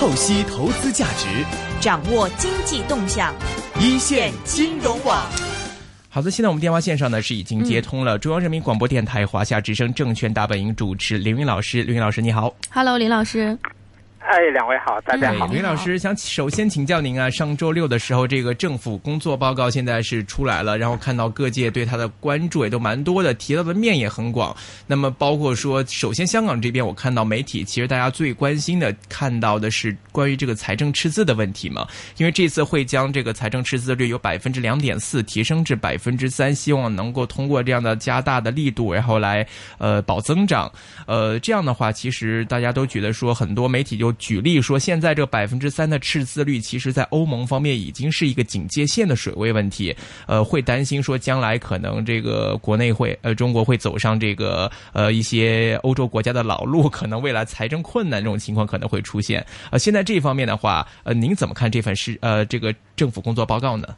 透析投资价值，掌握经济动向，一线金融网。好的，现在我们电话线上呢是已经接通了中央人民广播电台华夏之声证券大本营主持林云老师，林云老师你好，Hello，林老师。哎，两位好，大家好。林老师想首先请教您啊，上周六的时候，这个政府工作报告现在是出来了，然后看到各界对它的关注也都蛮多的，提到的面也很广。那么包括说，首先香港这边，我看到媒体其实大家最关心的看到的是关于这个财政赤字的问题嘛，因为这次会将这个财政赤字率由百分之两点四提升至百分之三，希望能够通过这样的加大的力度，然后来呃保增长。呃，这样的话，其实大家都觉得说，很多媒体就举例说，现在这百分之三的赤字率，其实在欧盟方面已经是一个警戒线的水位问题。呃，会担心说，将来可能这个国内会呃中国会走上这个呃一些欧洲国家的老路，可能未来财政困难这种情况可能会出现。呃，现在这方面的话，呃，您怎么看这份是呃这个政府工作报告呢？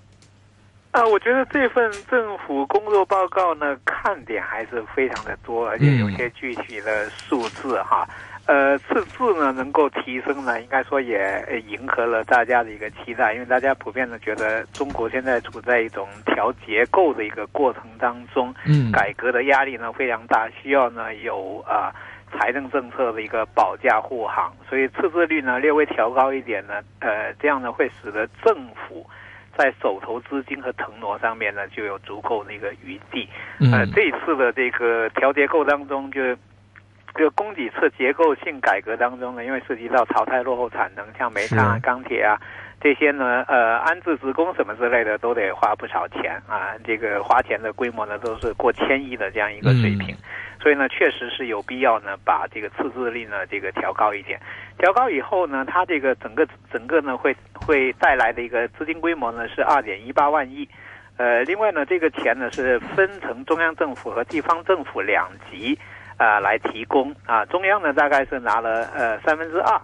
啊，我觉得这份政府工作报告呢，看点还是非常的多，而且有些具体的数字哈。呃，赤字呢能够提升呢，应该说也迎合了大家的一个期待，因为大家普遍的觉得中国现在处在一种调结构的一个过程当中，嗯，改革的压力呢非常大，需要呢有啊财政政策的一个保驾护航，所以赤字率呢略微调高一点呢，呃，这样呢会使得政府在手头资金和腾挪上面呢就有足够的一个余地，呃，这一次的这个调结构当中就。这个供给侧结构性改革当中呢，因为涉及到淘汰落后产能，像煤炭啊、钢铁啊这些呢，呃，安置职工什么之类的都得花不少钱啊。这个花钱的规模呢，都是过千亿的这样一个水平，所以呢，确实是有必要呢，把这个赤字率呢，这个调高一点。调高以后呢，它这个整个整个呢，会会带来的一个资金规模呢，是二点一八万亿。呃，另外呢，这个钱呢是分成中央政府和地方政府两级。啊，来提供啊，中央呢大概是拿了呃三分之二，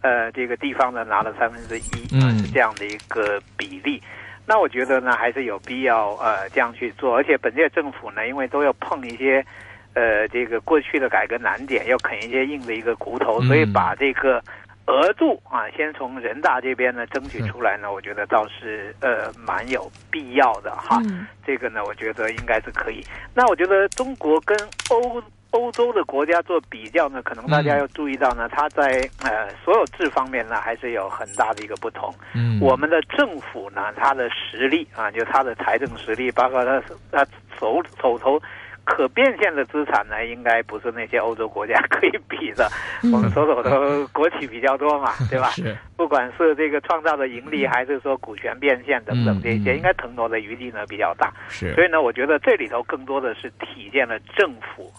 呃，这个地方呢拿了三分之一，啊，是这样的一个比例。那我觉得呢，还是有必要呃这样去做。而且本届政府呢，因为都要碰一些呃这个过去的改革难点，要啃一些硬的一个骨头，所以把这个额度啊，先从人大这边呢争取出来呢，我觉得倒是呃蛮有必要的哈。这个呢，我觉得应该是可以。那我觉得中国跟欧。欧洲的国家做比较呢，可能大家要注意到呢，它在呃所有制方面呢，还是有很大的一个不同。嗯，我们的政府呢，它的实力啊，就它的财政实力，包括它它手手头可变现的资产呢，应该不是那些欧洲国家可以比的。我们手头的国企比较多嘛，对吧？是。不管是这个创造的盈利，还是说股权变现等等这些，应该腾挪的余地呢比较大。是。所以呢，我觉得这里头更多的是体现了政府。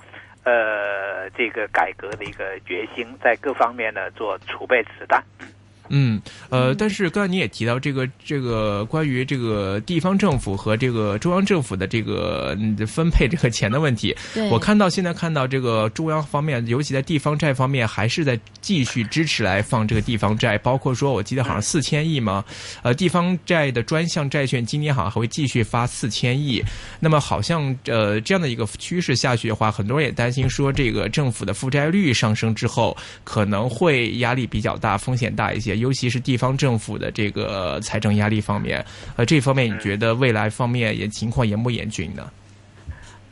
呃，这个改革的一个决心，在各方面呢做储备子弹。嗯，呃，但是刚才你也提到这个这个关于这个地方政府和这个中央政府的这个分配这个钱的问题，我看到现在看到这个中央方面，尤其在地方债方面，还是在继续支持来放这个地方债，包括说我记得好像四千亿嘛，呃，地方债的专项债券今年好像还会继续发四千亿，那么好像呃这样的一个趋势下去的话，很多人也担心说这个政府的负债率上升之后，可能会压力比较大，风险大一些。尤其是地方政府的这个财政压力方面，呃，这方面你觉得未来方面也情况严不严峻呢？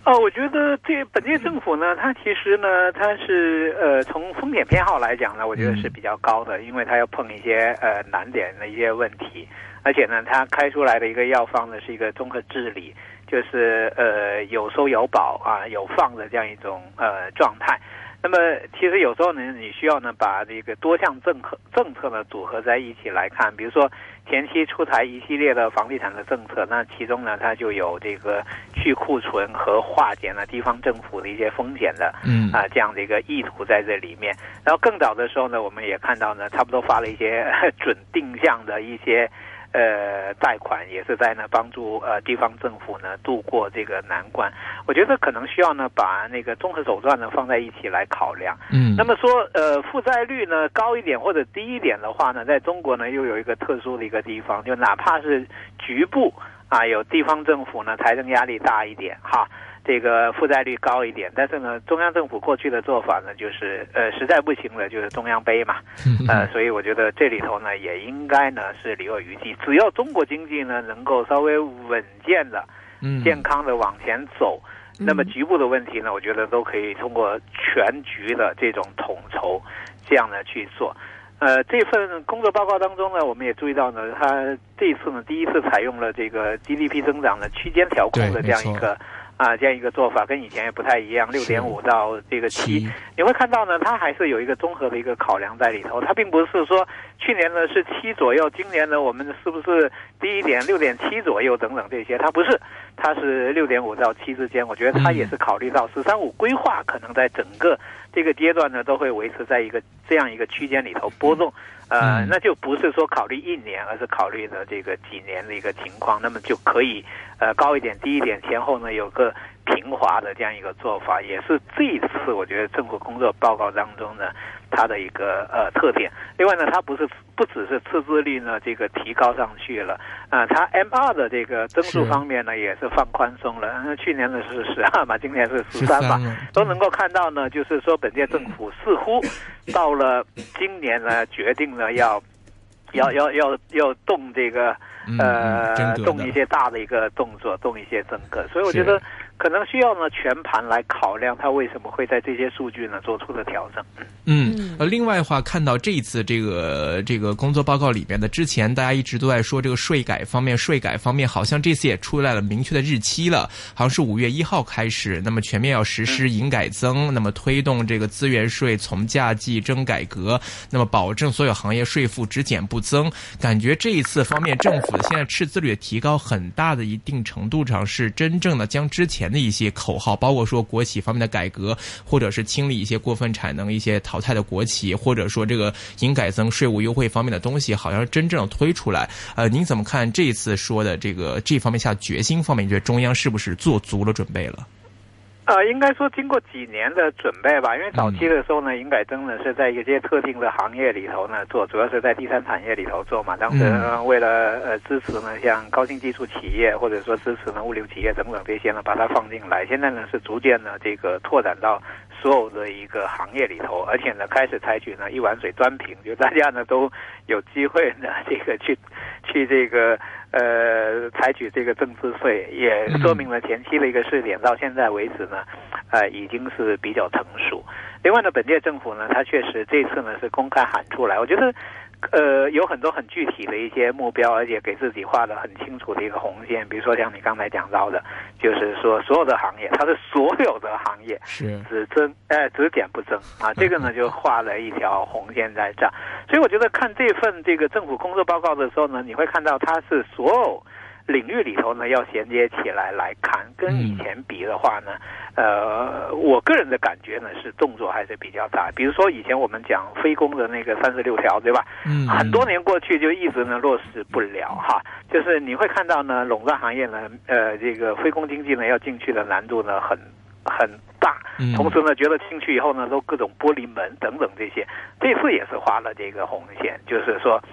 哦，我觉得这本届政府呢，它其实呢，它是呃，从风险偏好来讲呢，我觉得是比较高的，因为它要碰一些呃难点的一些问题，而且呢，它开出来的一个药方呢，是一个综合治理，就是呃有收有保啊，有放的这样一种呃状态。那么，其实有时候呢，你需要呢把这个多项政策政策呢组合在一起来看。比如说，前期出台一系列的房地产的政策，那其中呢，它就有这个去库存和化解呢地方政府的一些风险的，嗯啊这样的一个意图在这里面。然后更早的时候呢，我们也看到呢，差不多发了一些 准定向的一些。呃，贷款也是在呢帮助呃地方政府呢度过这个难关。我觉得可能需要呢把那个综合手段呢放在一起来考量。嗯，那么说呃负债率呢高一点或者低一点的话呢，在中国呢又有一个特殊的一个地方，就哪怕是局部。啊，有地方政府呢财政压力大一点哈。这个负债率高一点，但是呢，中央政府过去的做法呢，就是呃，实在不行了，就是中央背嘛，呃，所以我觉得这里头呢，也应该呢是留有余地。只要中国经济呢能够稍微稳健的、健康的往前走，那么局部的问题呢，我觉得都可以通过全局的这种统筹，这样呢去做。呃，这份工作报告当中呢，我们也注意到呢，它这次呢，第一次采用了这个 GDP 增长的区间调控的这样一个。啊，这样一个做法跟以前也不太一样，六点五到这个七，你会看到呢，它还是有一个综合的一个考量在里头。它并不是说去年呢是七左右，今年呢我们是不是低一点六点七左右等等这些，它不是，它是六点五到七之间。我觉得它也是考虑到“十三五”规划可能在整个这个阶段呢都会维持在一个这样一个区间里头波动。呃，那就不是说考虑一年，而是考虑的这个几年的一个情况，那么就可以呃高一点、低一点，前后呢有个平滑的这样一个做法，也是这一次我觉得政府工作报告当中呢它的一个呃特点。另外呢，它不是不只是赤字率呢这个提高上去了啊，它 M 二的这个增速方面呢也是放宽松了。那去年呢是十二嘛，今年是十三嘛，都能够看到呢，就是说本届政府似乎 到了今年呢决定了要要要要要动这个呃动一些大的一个动作，动一些政策，所以我觉得。可能需要呢全盘来考量，它为什么会在这些数据呢做出了调整？嗯，呃，另外的话，看到这一次这个这个工作报告里面的，之前大家一直都在说这个税改方面，税改方面好像这次也出来了明确的日期了，好像是五月一号开始，那么全面要实施营改增，那么推动这个资源税从价计征改革，那么保证所有行业税负只减不增。感觉这一次方面政府现在赤字率提高很大的一定程度上是真正的将之前。前的一些口号，包括说国企方面的改革，或者是清理一些过分产能、一些淘汰的国企，或者说这个营改增、税务优惠方面的东西，好像真正推出来。呃，您怎么看这次说的这个这方面下决心方面？你觉得中央是不是做足了准备了？呃，应该说经过几年的准备吧，因为早期的时候呢，营改增呢是在一些特定的行业里头呢做，主要是在第三产业里头做嘛。当时为了呃支持呢，像高新技术企业或者说支持呢物流企业等等这些呢，把它放进来。现在呢是逐渐呢这个拓展到所有的一个行业里头，而且呢开始采取呢一碗水端平，就大家呢都有机会呢这个去去这个。呃，采取这个增值税也说明了前期的一个试点，到现在为止呢，呃，已经是比较成熟。另外呢，本届政府呢，它确实这次呢是公开喊出来，我觉得。呃，有很多很具体的一些目标，而且给自己画的很清楚的一个红线。比如说像你刚才讲到的，就是说所有的行业，它是所有的行业是只增，哎，只减不增啊。这个呢，就画了一条红线在这。所以我觉得看这份这个政府工作报告的时候呢，你会看到它是所有。领域里头呢，要衔接起来来看，跟以前比的话呢，呃，我个人的感觉呢是动作还是比较大。比如说以前我们讲非公的那个三十六条，对吧？嗯，很多年过去就一直呢落实不了哈。就是你会看到呢，垄断行业呢，呃，这个非公经济呢要进去的难度呢很很大，同时呢觉得进去以后呢都各种玻璃门等等这些，这次也是画了这个红线，就是说。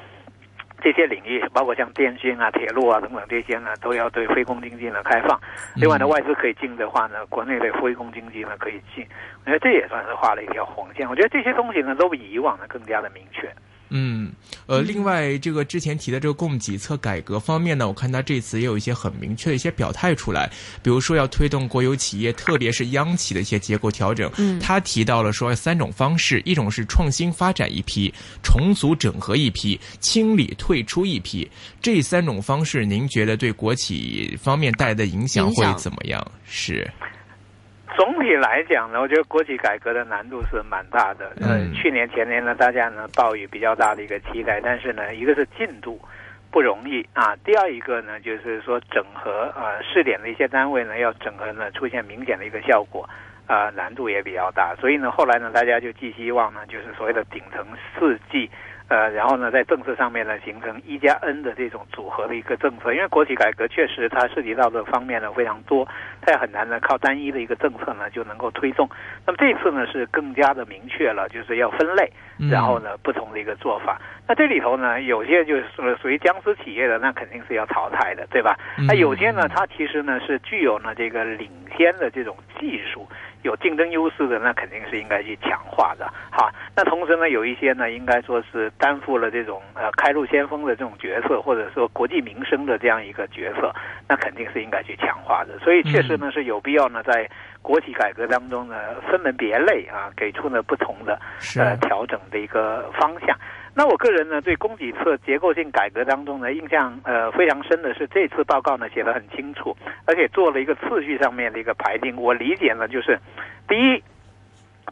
这些领域，包括像电信啊、铁路啊等等这些呢，都要对非公经济呢开放。另外呢，外资可以进的话呢，国内的非公经济呢可以进。我觉得这也算是画了一条红线。我觉得这些东西呢，都比以往呢更加的明确。嗯，呃，另外这个之前提的这个供给侧改革方面呢，我看他这次也有一些很明确的一些表态出来，比如说要推动国有企业，特别是央企的一些结构调整。嗯，他提到了说三种方式，一种是创新发展一批，重组整合一批，清理退出一批。这三种方式，您觉得对国企方面带来的影响会怎么样？是。总体来讲呢，我觉得国企改革的难度是蛮大的。呃，去年前年呢，大家呢抱有比较大的一个期待，但是呢，一个是进度不容易啊，第二一个呢，就是说整合啊试点的一些单位呢，要整合呢出现明显的一个效果啊，难度也比较大。所以呢，后来呢，大家就寄希望呢，就是所谓的顶层四季。呃，然后呢，在政策上面呢，形成一加 N 的这种组合的一个政策，因为国企改革确实它涉及到的方面呢非常多，它也很难呢靠单一的一个政策呢就能够推动。那么这次呢是更加的明确了，就是要分类，然后呢不同的一个做法。那这里头呢有些就是属于僵尸企业的，那肯定是要淘汰的，对吧？那有些呢它其实呢是具有呢这个领先的这种技术。有竞争优势的，那肯定是应该去强化的，哈。那同时呢，有一些呢，应该说是担负了这种呃开路先锋的这种角色，或者说国计民生的这样一个角色，那肯定是应该去强化的。所以确实呢是有必要呢，在国企改革当中呢，分门别类啊，给出呢不同的呃调整的一个方向。那我个人呢，对供给侧结构性改革当中呢，印象呃非常深的是这次报告呢写的很清楚，而且做了一个次序上面的一个排定。我理解呢，就是第一，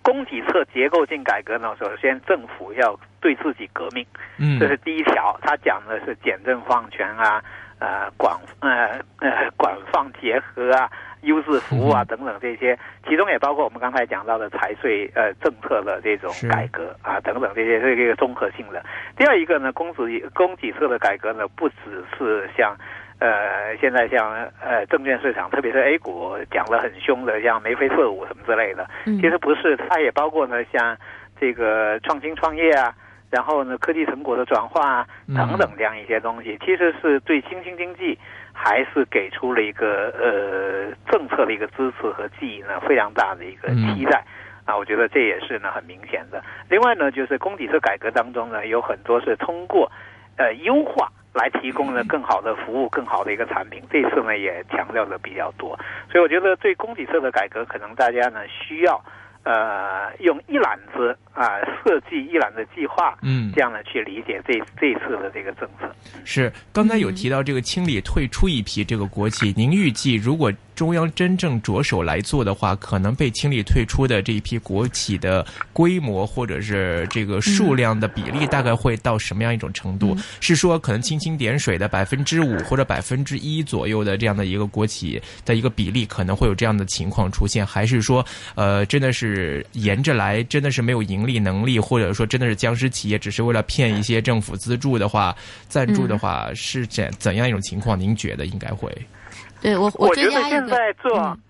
供给侧结构性改革呢，首先政府要对自己革命，嗯，这是第一条。他讲的是简政放权啊，呃广呃呃广放结合啊。优质服务啊，等等这些，其中也包括我们刚才讲到的财税呃政策的这种改革啊，等等这些是一个综合性的。第二一个呢，供给供给侧的改革呢，不只是像呃现在像呃证券市场，特别是 A 股讲得很凶的，像眉飞色舞什么之类的，其实不是，它也包括呢像这个创新创业啊。然后呢，科技成果的转化啊等等这样一些东西，其实是对新兴经济还是给出了一个呃政策的一个支持和记忆呢非常大的一个期待啊，我觉得这也是呢很明显的。另外呢，就是供给侧改革当中呢，有很多是通过呃优化来提供呢更好的服务、更好的一个产品。这次呢也强调的比较多，所以我觉得对供给侧的改革，可能大家呢需要。呃，用一揽子啊，设计一揽子计划，嗯，这样呢去理解这这一次的这个政策。是，刚才有提到这个清理退出一批这个国企，您预计如果？中央真正着手来做的话，可能被清理退出的这一批国企的规模或者是这个数量的比例，大概会到什么样一种程度？是说可能蜻蜓点水的百分之五或者百分之一左右的这样的一个国企的一个比例，可能会有这样的情况出现？还是说，呃，真的是沿着来，真的是没有盈利能力，或者说真的是僵尸企业，只是为了骗一些政府资助的话、赞助的话，是怎怎样一种情况？您觉得应该会？对我，我追加一个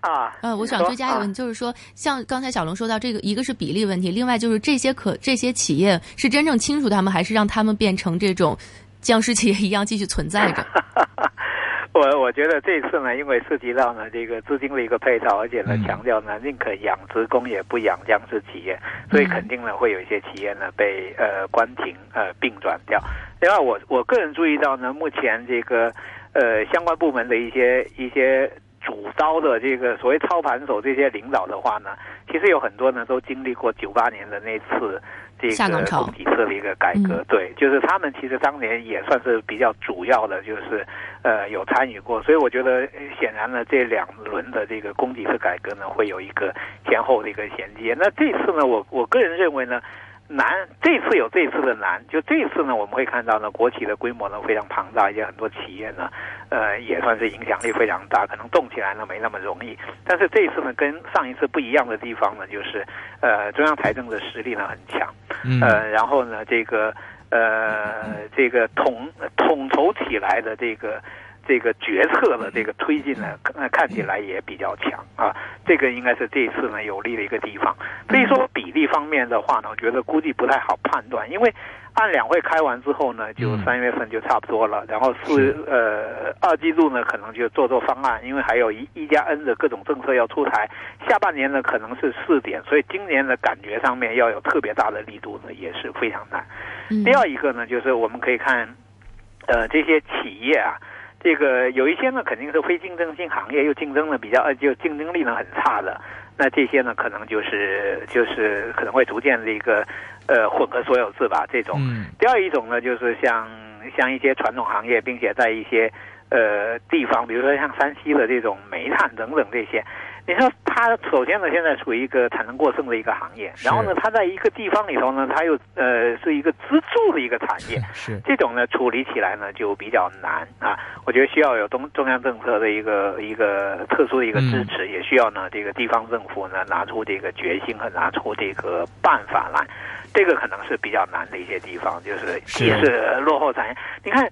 啊，呃，我想追加一个问题，就是说，像刚才小龙说到这个，一个是比例问题，另外就是这些可这些企业是真正清楚他们，还是让他们变成这种僵尸企业一样继续存在着？我我觉得这次呢，因为涉及到呢这个资金的一个配套，而且呢强调呢宁可养职工也不养僵尸企业，所以肯定呢会有一些企业呢被呃关停呃并转掉。另外，我我个人注意到呢，目前这个。呃，相关部门的一些一些主刀的这个所谓操盘手这些领导的话呢，其实有很多呢都经历过九八年的那次这个供给侧的一个改革，对，就是他们其实当年也算是比较主要的，就是呃有参与过，所以我觉得显然呢这两轮的这个供给侧改革呢会有一个前后的一个衔接。那这次呢，我我个人认为呢。难，这次有这次的难，就这次呢，我们会看到呢，国企的规模呢非常庞大，一些很多企业呢，呃，也算是影响力非常大，可能动起来呢没那么容易。但是这一次呢，跟上一次不一样的地方呢，就是呃，中央财政的实力呢很强，呃，然后呢，这个呃，这个统统筹起来的这个。这个决策的这个推进呢，看起来也比较强啊。这个应该是这一次呢有利的一个地方。所以说比例方面的话呢，我觉得估计不太好判断，因为按两会开完之后呢，就三月份就差不多了。然后四呃二季度呢，可能就做做方案，因为还有一一加 N 的各种政策要出台。下半年呢可能是试点，所以今年的感觉上面要有特别大的力度呢，也是非常难。第二一个呢，就是我们可以看呃这些企业啊。这个有一些呢，肯定是非竞争性行业，又竞争的比较呃，就竞争力呢很差的。那这些呢，可能就是就是可能会逐渐的一个呃混合所有制吧。这种。第二一种呢，就是像像一些传统行业，并且在一些呃地方，比如说像山西的这种煤炭等等这些。你说它首先呢，现在处于一个产能过剩的一个行业，然后呢，它在一个地方里头呢，它又呃是一个支柱的一个产业，是这种呢处理起来呢就比较难啊。我觉得需要有中中央政策的一个一个特殊的一个支持，也需要呢这个地方政府呢拿出这个决心和拿出这个办法来。这个可能是比较难的一些地方，就是是既是落后产业。你看，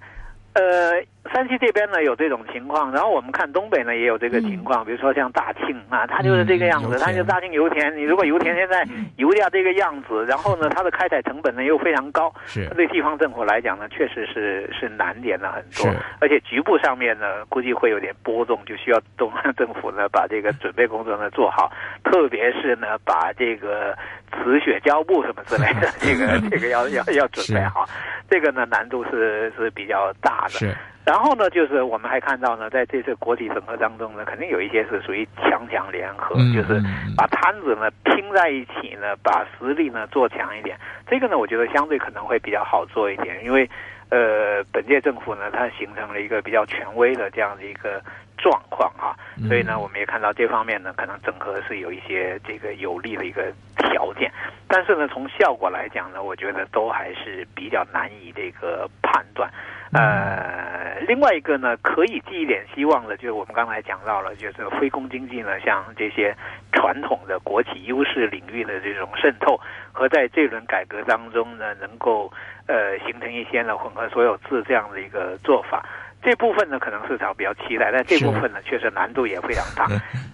呃，山西这边呢有这种情况，然后我们看东北呢也有这个情况，比如说像大庆啊，它就是这个样子，嗯它就大庆油田。你如果油田现在油价这个样子，然后呢它的开采成本呢又非常高，是。对地方政府来讲呢，确实是是难点了很多，而且局部上面呢，估计会有点波动，就需要中央政府呢把这个准备工作呢做好，特别是呢把这个磁血胶布什么之类的，这个 这个要要要准备好，这个呢难度是是比较大的。是然后呢，就是我们还看到呢，在这次国际整合当中呢，肯定有一些是属于强强联合，嗯就是把摊子呢拼在一起呢，把实力呢做强一点。这个呢，我觉得相对可能会比较好做一点，因为呃，本届政府呢，它形成了一个比较权威的这样的一个状况啊，嗯。所以呢，我们也看到这方面呢，可能整合是有一些这个有利的一个条件，但是呢，从效果来讲呢，我觉得都还是比较难以这个判断。呃，另外一个呢，可以寄一点希望的，就是我们刚才讲到了，就是非公经济呢，像这些传统的国企优势领域的这种渗透，和在这轮改革当中呢，能够呃形成一些呢混合所有制这样的一个做法。这部分呢，可能市场比较期待，但这部分呢，确实难度也非常大，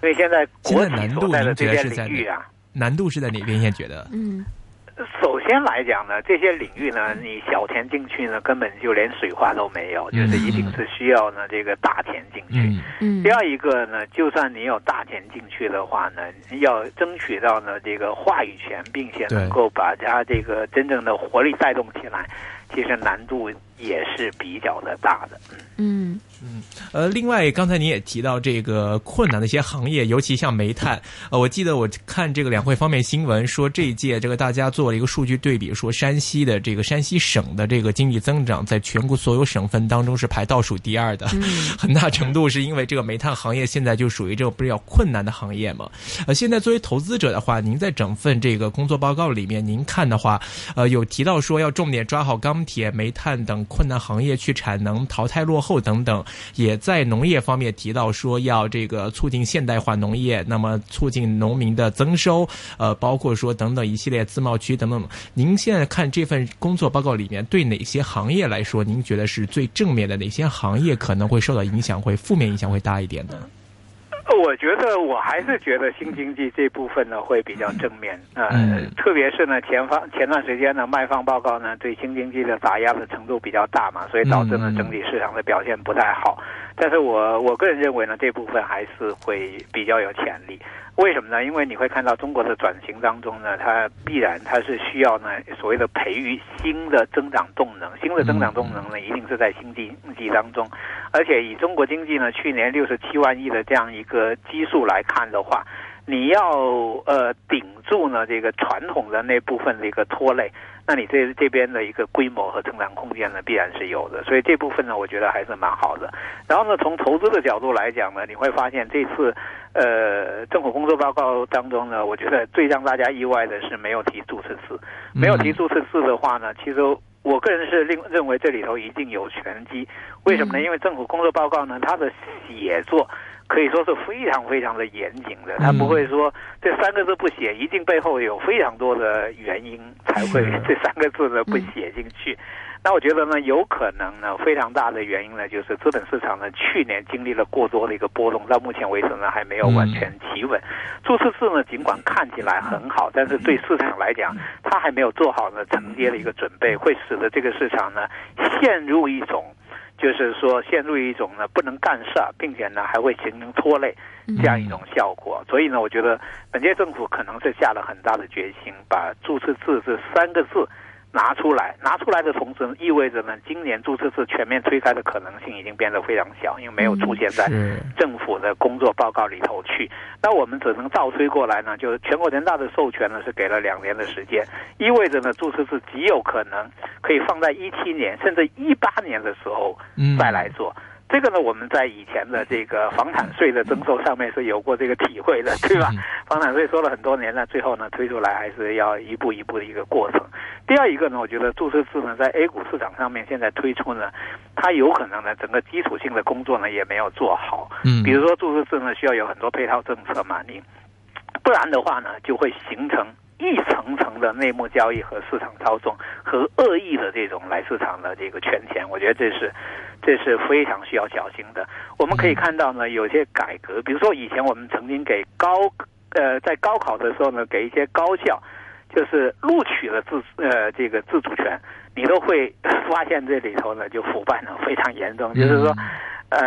因为现在国企所在的这些得是在领域啊，难度是在哪边？现在觉得嗯首先来讲呢，这些领域呢，你小田进去呢，根本就连水花都没有，就是一定是需要呢这个大田进去。嗯。嗯。第二一个呢，就算你有大田进去的话呢，要争取到呢这个话语权，并且能够把它这个真正的活力带动起来，其实难度也是比较的大的。嗯嗯呃，另外刚才您也提到这个困难的一些行业，尤其像煤炭。呃，我记得我看这个两会方面新闻说，这一届这个大家做了一个数据对比，说山西的这个山西省的这个经济增长，在全国所有省份当中是排倒数第二的，嗯 很大程度是因为这个煤炭行业现在就属于这个比较困难的行业嘛。呃，现在作为投资者的话，您在整份这个工作报告里面，您看的话，呃，有提到说要重点抓好钢铁、煤炭等困难行业去产能淘汰落后等等，也在农业方面提到说要这个促进现代化农业，那么促进农民的增收，呃，包括说等等一系列自贸区等等。您现在看这份工作报告里面，对哪些行业来说，您觉得是最正面的？哪些行业可能会受到影响，会负面影响会大一点呢？我觉得我还是觉得新经济这部分呢会比较正面，呃，嗯特别是呢前方前段时间呢卖方报告呢对新经济的打压的程度比较大嘛，所以导致呢嗯整体市场的表现不太好。但是我我个人认为呢这部分还是会比较有潜力。为什么呢？因为你会看到中国的转型当中呢，它必然它是需要呢所谓的培育新的增长动能，新的增长动能呢一定是在新经济当中，而且以中国经济呢去年六十七万亿的这样一个基数来看的话，你要呃顶住呢这个传统的那部分的一个拖累，那你这这边的一个规模和增长空间呢必然是有的，所以这部分呢我觉得还是蛮好的。然后呢从投资的角度来讲呢，你会发现这次呃政府工作报告当中呢，我觉得最让大家意外的是没有提注册制，没有提注册制的话呢，其实。我个人是认认为这里头一定有玄机，为什么呢？因为政府工作报告呢，它的写作可以说是非常非常的严谨的，他不会说这三个字不写，一定背后有非常多的原因才会 这三个字呢不写进去。那我觉得呢，有可能呢，非常大的原因呢，就是资本市场呢去年经历了过多的一个波动，到目前为止呢还没有完全企稳。注册制呢，尽管看起来很好，但是对市场来讲，它还没有做好呢承接的一个准备，会使得这个市场呢陷入一种。就是说，陷入一种呢不能干事，并且呢还会形成拖累这样一种效果。所以呢，我觉得本届政府可能是下了很大的决心，把注册制这三个字拿出来。拿出来的同时，意味着呢，今年注册制全面推开的可能性已经变得非常小，因为没有出现在政府的工作报告里头去。那我们只能倒推过来呢，就是全国人大的授权呢是给了两年的时间，意味着呢注册制极有可能可以放在一七年甚至一八年的时候嗯再来做。这个呢，我们在以前的这个房产税的征收上面是有过这个体会的，对吧？嗯房产税说了很多年了，最后呢推出来还是要一步一步的一个过程。第二一个呢，我觉得注册制呢在 A 股市场上面现在推出呢，它有可能呢整个基础性的工作呢也没有做好。嗯比如说注册制呢需要有很多配套政策嘛，你不然的话呢就会形成一层层的内幕交易和市场操纵和恶意的这种来市场的这个圈钱，我觉得这是这是非常需要小心的。我们可以看到呢，有些改革，比如说以前我们曾经给高呃在高考的时候呢，给一些高校就是录取了自呃这个自主权，你都会发现这里头呢就腐败呢非常严重，就是说。呃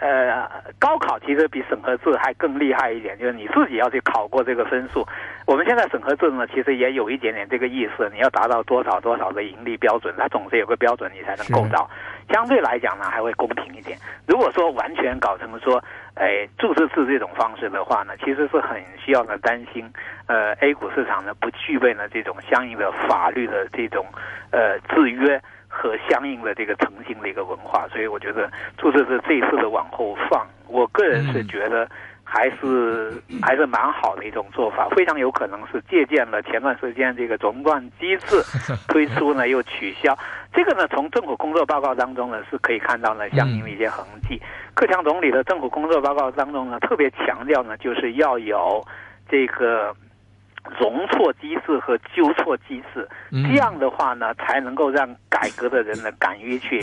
呃，高考其实比审核制还更厉害一点，就是你自己要去考过这个分数。我们现在审核制呢，其实也有一点点这个意思，你要达到多少多少的盈利标准，它总是有个标准，你才能够到。相对来讲呢，还会公平一点。如果说完全搞成说，哎，注册制这种方式的话呢，其实是很需要呢担心，呃，A 股市场呢不具备呢这种相应的法律的这种呃制约。和相应的这个诚信的一个文化，所以我觉得注册制这一次的往后放，我个人是觉得还是还是蛮好的一种做法，非常有可能是借鉴了前段时间这个熔断机制 推出呢又取消，这个呢从政府工作报告当中呢是可以看到呢相应的一些痕迹。克强总理的政府工作报告当中呢特别强调呢就是要有这个。容错机制和纠错机制，这样的话呢，才能够让改革的人呢敢于去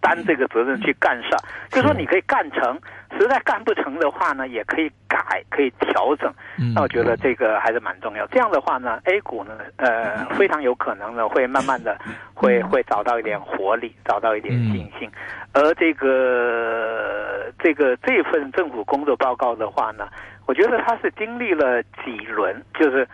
担这个责任去干事。就说你可以干成，实在干不成的话呢，也可以改，可以调整。那我觉得这个还是蛮重要。这样的话呢，A 股呢，呃，非常有可能呢会慢慢的会会找到一点活力，找到一点信心。而这个这个这份政府工作报告的话呢。我觉得它是经历了几轮，就是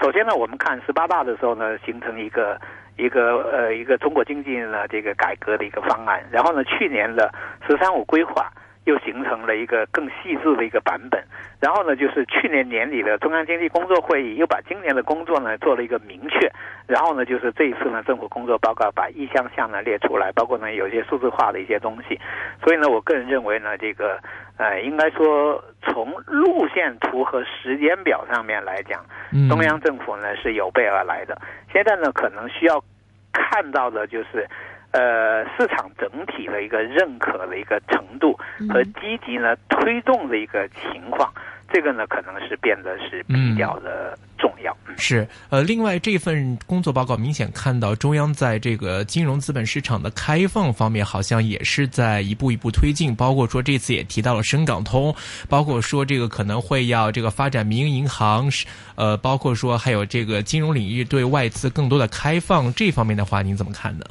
首先呢，我们看十八大的时候呢，形成一个一个呃一个中国经济呢这个改革的一个方案，然后呢，去年的“十三五”规划。又形成了一个更细致的一个版本，然后呢，就是去年年底的中央经济工作会议又把今年的工作呢做了一个明确，然后呢，就是这一次呢政府工作报告把意向项呢列出来，包括呢有一些数字化的一些东西，所以呢，我个人认为呢，这个呃，应该说从路线图和时间表上面来讲，中央政府呢是有备而来的，现在呢可能需要看到的就是。呃，市场整体的一个认可的一个程度和积极呢推动的一个情况，这个呢可能是变得是比较的重要。是呃，另外这份工作报告明显看到中央在这个金融资本市场的开放方面，好像也是在一步一步推进。包括说这次也提到了深港通，包括说这个可能会要这个发展民营银行，是呃，包括说还有这个金融领域对外资更多的开放这方面的话，您怎么看呢？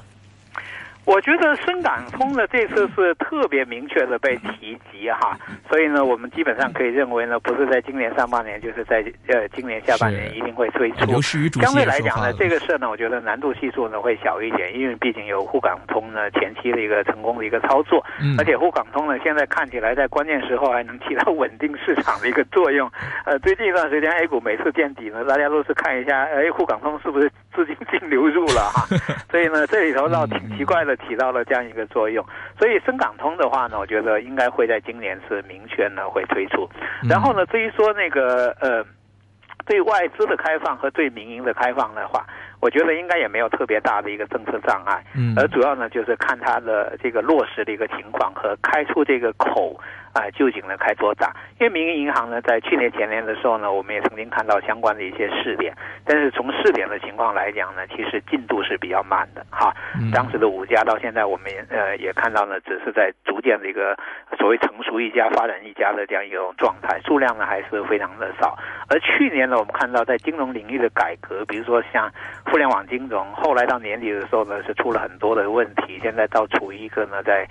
我觉得深港通呢，这次是特别明确的被提及哈，所以呢，我们基本上可以认为呢，不是在今年上半年，就是在呃今年下半年一定会推出。相对来讲呢，这个事呢，我觉得难度系数呢会小一点，因为毕竟有沪港通呢前期的一个成功的一个操作，而且沪港通呢现在看起来在关键时候还能起到稳定市场的一个作用。呃，最近一段时间 A 股每次见底呢，大家都是看一下，哎，沪港通是不是资金净流入了哈？所以呢，这里头倒挺奇怪的。起到了这样一个作用，所以深港通的话呢，我觉得应该会在今年是明确呢会推出。然后呢，至于说那个呃，对外资的开放和对民营的开放的话，我觉得应该也没有特别大的一个政策障碍。嗯，而主要呢就是看它的这个落实的一个情况和开出这个口。啊，究竟呢开多大？因为民营银行呢，在去年前年的时候呢，我们也曾经看到相关的一些试点，但是从试点的情况来讲呢，其实进度是比较慢的哈。当时的五家到现在，我们呃也看到呢，只是在逐渐的一个所谓成熟一家、发展一家的这样一种状态，数量呢还是非常的少。而去年呢，我们看到在金融领域的改革，比如说像互联网金融，后来到年底的时候呢，是出了很多的问题，现在到处于一个呢，在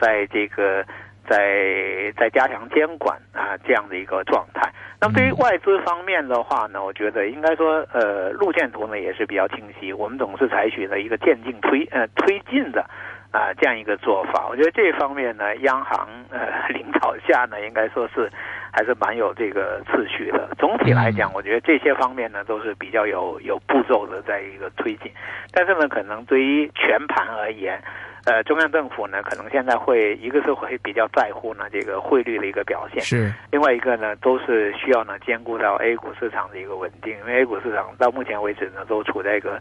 在这个。在在加强监管啊，这样的一个状态。那么对于外资方面的话呢，我觉得应该说，呃，路线图呢也是比较清晰。我们总是采取了一个渐进推呃推进的啊这样一个做法。我觉得这方面呢，央行呃领导下呢，应该说是还是蛮有这个次序的。总体来讲，我觉得这些方面呢都是比较有有步骤的在一个推进。但是呢，可能对于全盘而言。呃，中央政府呢，可能现在会一个是会比较在乎呢这个汇率的一个表现，是另外一个呢，都是需要呢兼顾到 A 股市场的一个稳定，因为 A 股市场到目前为止呢，都处在一个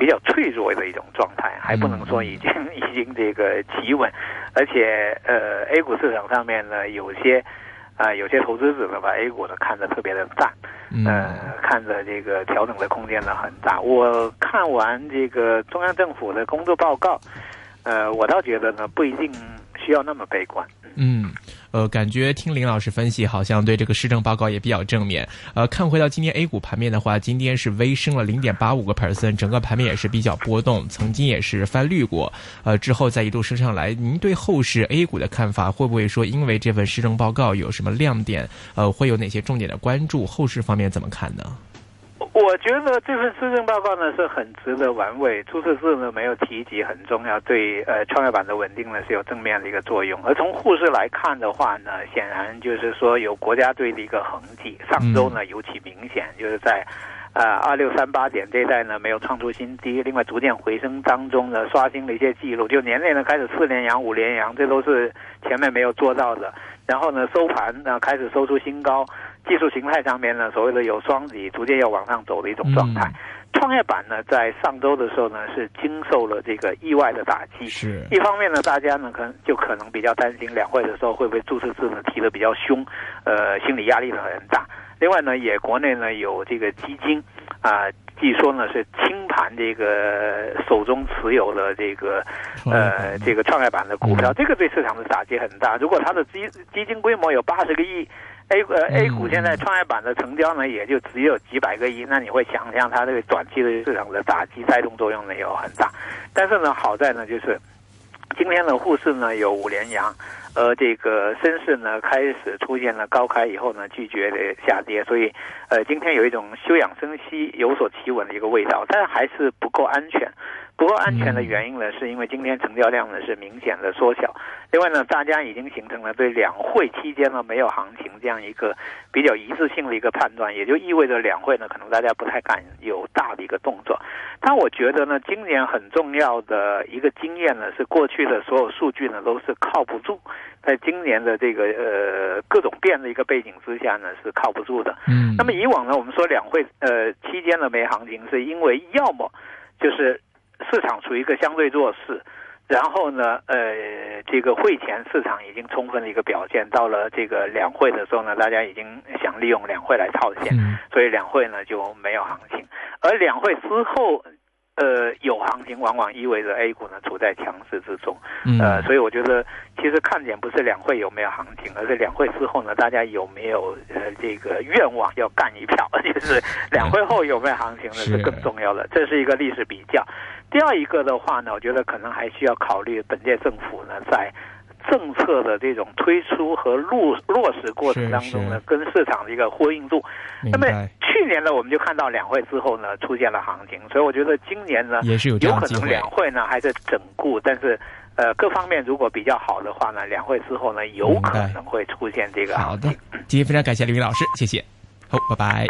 比较脆弱的一种状态，还不能说已经已经这个企稳，而且呃，A 股市场上面呢，有些啊有些投资者呢把 A 股呢看得特别的淡。呃，看着这个调整的空间呢很大。我看完这个中央政府的工作报告，呃，我倒觉得呢不一定需要那么悲观。嗯。呃，感觉听林老师分析，好像对这个施政报告也比较正面。呃，看回到今天 A 股盘面的话，今天是微升了零点八五个 percent，整个盘面也是比较波动，曾经也是翻绿过，呃，之后再一度升上来。您对后市 A 股的看法，会不会说因为这份施政报告有什么亮点？呃，会有哪些重点的关注？后市方面怎么看呢？我觉得这份施政报告呢是很值得玩味。朱四字呢没有提及很重要，对呃创业板的稳定呢是有正面的一个作用。而从沪市来看的话呢，显然就是说有国家队的一个痕迹。上周呢尤其明显，就是在呃二六三八点这一带呢没有创出新低，另外逐渐回升当中呢刷新了一些记录。就年内呢开始四连阳、五连阳，这都是前面没有做到的。然后呢收盘呢开始收出新高。技术形态上面呢，所谓的有双底，逐渐要往上走的一种状态。创业板呢，在上周的时候呢，是经受了这个意外的打击。是一方面呢，大家呢可能就可能比较担心两会的时候会不会注册制呢提的比较凶，呃，心理压力呢很大。另外呢，也国内呢有这个基金啊，据说呢是清盘这个手中持有的这个呃这个创业板的股票，这个对市场的打击很大。如果它的基基金规模有八十个亿。A 呃 A 股现在创业板的成交呢，也就只有几百个亿，那你会想象它这个短期的市场的打击带动作用呢有很大，但是呢好在呢就是今天的沪市呢有五连阳，而这个深市呢开始出现了高开以后呢拒绝的下跌，所以呃今天有一种休养生息、有所企稳的一个味道，但是还是不够安全。不够安全的原因呢，是因为今天成交量呢是明显的缩小。另外呢，大家已经形成了对两会期间呢没有行情这样一个比较一致性的一个判断，也就意味着两会呢可能大家不太敢有大的一个动作。但我觉得呢，今年很重要的一个经验呢，是过去的所有数据呢都是靠不住，在今年的这个呃各种变的一个背景之下呢是靠不住的。嗯。那么以往呢，我们说两会呃期间呢没行情，是因为要么就是。市场处于一个相对弱势，然后呢，呃，这个会前市场已经充分的一个表现，到了这个两会的时候呢，大家已经想利用两会来套现，所以两会呢就没有行情，而两会之后。呃，有行情往往意味着 A 股呢处在强势之中，呃，所以我觉得其实看点不是两会有没有行情，而是两会之后呢，大家有没有呃这个愿望要干一票，就是两会后有没有行情呢是更重要的，这是一个历史比较。第二一个的话呢，我觉得可能还需要考虑本届政府呢在。政策的这种推出和落落实过程当中呢，跟市场的一个呼应度。那么去年呢，我们就看到两会之后呢，出现了行情，所以我觉得今年呢，也是有有可能两会呢还在整固，但是呃各方面如果比较好的话呢，两会之后呢，有可能会出现这个好的，今天非常感谢李云老师，谢谢，好，拜拜。